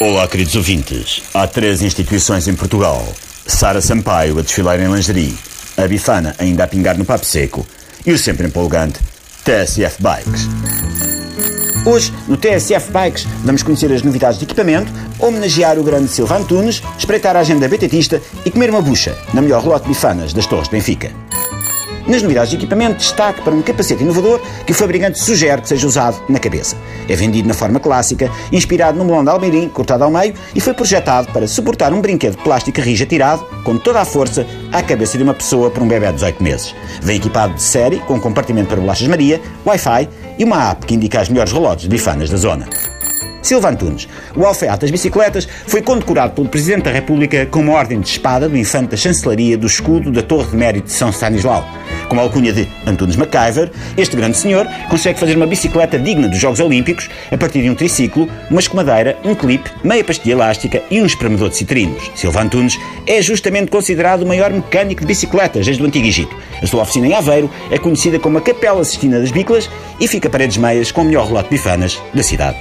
Olá, queridos ouvintes. Há três instituições em Portugal. Sara Sampaio a desfilar em lingerie, a Bifana ainda a pingar no papo seco e o sempre empolgante TSF Bikes. Hoje, no TSF Bikes, vamos conhecer as novidades de equipamento, homenagear o grande Silva Antunes, espreitar a agenda betetista e comer uma bucha na melhor relote de bifanas das Torres de Benfica. Nas novidades de equipamento, destaque para um capacete inovador que o fabricante sugere que seja usado na cabeça. É vendido na forma clássica, inspirado no melão de Almeirim, cortado ao meio, e foi projetado para suportar um brinquedo de plástico rija tirado, com toda a força, à cabeça de uma pessoa por um bebê de 18 meses. Vem equipado de série, com um compartimento para bolachas Maria, Wi-Fi e uma app que indica as melhores relógios de bifanas da zona. Silva Antunes, o alfaiate das bicicletas, foi condecorado pelo Presidente da República com uma ordem de espada do Infante da Chancelaria do escudo da Torre de Mérito de São Stanislau. Com a alcunha de Antunes MacGyver, este grande senhor consegue fazer uma bicicleta digna dos Jogos Olímpicos a partir de um triciclo, uma escumadeira, um clipe, meia pastilha elástica e um espremedor de citrinos. Silva Antunes é justamente considerado o maior mecânico de bicicletas desde o Antigo Egito. A sua oficina em Aveiro é conhecida como a Capela Sistina das Biclas e fica paredes meias com o melhor relato de bifanas da cidade.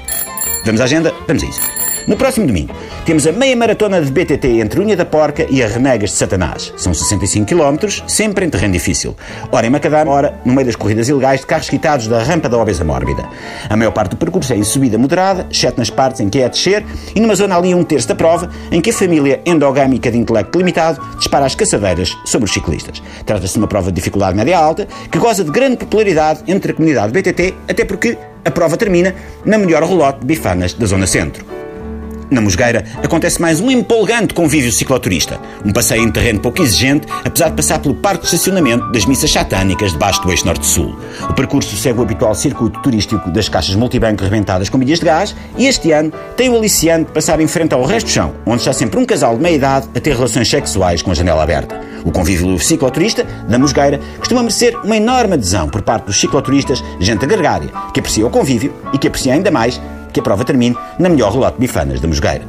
Vamos à agenda? Vamos a isso. No próximo domingo, temos a meia maratona de BTT entre Unha da Porca e a Renegas de Satanás. São 65 km, sempre em terreno difícil. Hora em Macadam, hora no meio das corridas ilegais de carros quitados da rampa da obesa mórbida. A maior parte do percurso é em subida moderada, exceto nas partes em que é a descer, e numa zona ali um terço da prova, em que a família endogâmica de intelecto limitado dispara as caçadeiras sobre os ciclistas. Trata-se de uma prova de dificuldade média-alta, que goza de grande popularidade entre a comunidade BTT, até porque a prova termina na melhor relote de bifanas da Zona Centro. Na Mosgueira acontece mais um empolgante convívio cicloturista. Um passeio em terreno pouco exigente, apesar de passar pelo parque de estacionamento das missas satânicas debaixo do eixo norte-sul. O percurso segue o habitual circuito turístico das caixas multibanco rebentadas com milhas de gás e este ano tem o aliciante de passar em frente ao resto do chão, onde está sempre um casal de meia idade a ter relações sexuais com a janela aberta. O convívio cicloturista da Mosgueira costuma merecer uma enorme adesão por parte dos cicloturistas, gente gregária, que aprecia o convívio e que aprecia ainda mais que a prova termine na melhor relote de bifanas da Mosgueira.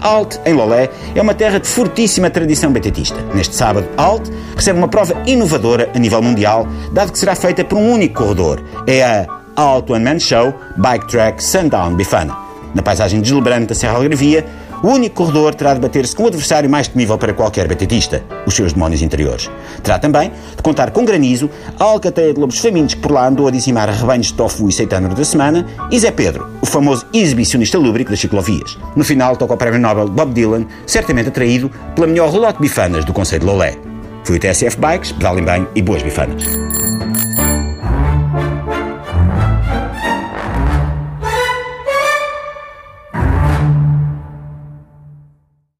Alt, em Lolé, é uma terra de fortíssima tradição betetista. Neste sábado, Alt recebe uma prova inovadora a nível mundial, dado que será feita por um único corredor. É a Alt One Man Show Bike Track Sundown Bifana. Na paisagem deslumbante da Serra Algarvia, o único corredor terá de bater-se com o adversário mais temível para qualquer betetista, os seus demónios interiores. Terá também de contar com granizo, a alcateia de lobos famintos que por lá andou a dizimar rebanhos de tofu e seitânero da semana, e Zé Pedro, o famoso exibicionista lúbrico das ciclovias. No final toca o prémio Nobel Bob Dylan, certamente atraído pela melhor relote de bifanas do Conselho de Lolé. Fui o TSF Bikes, pedalem bem e boas bifanas.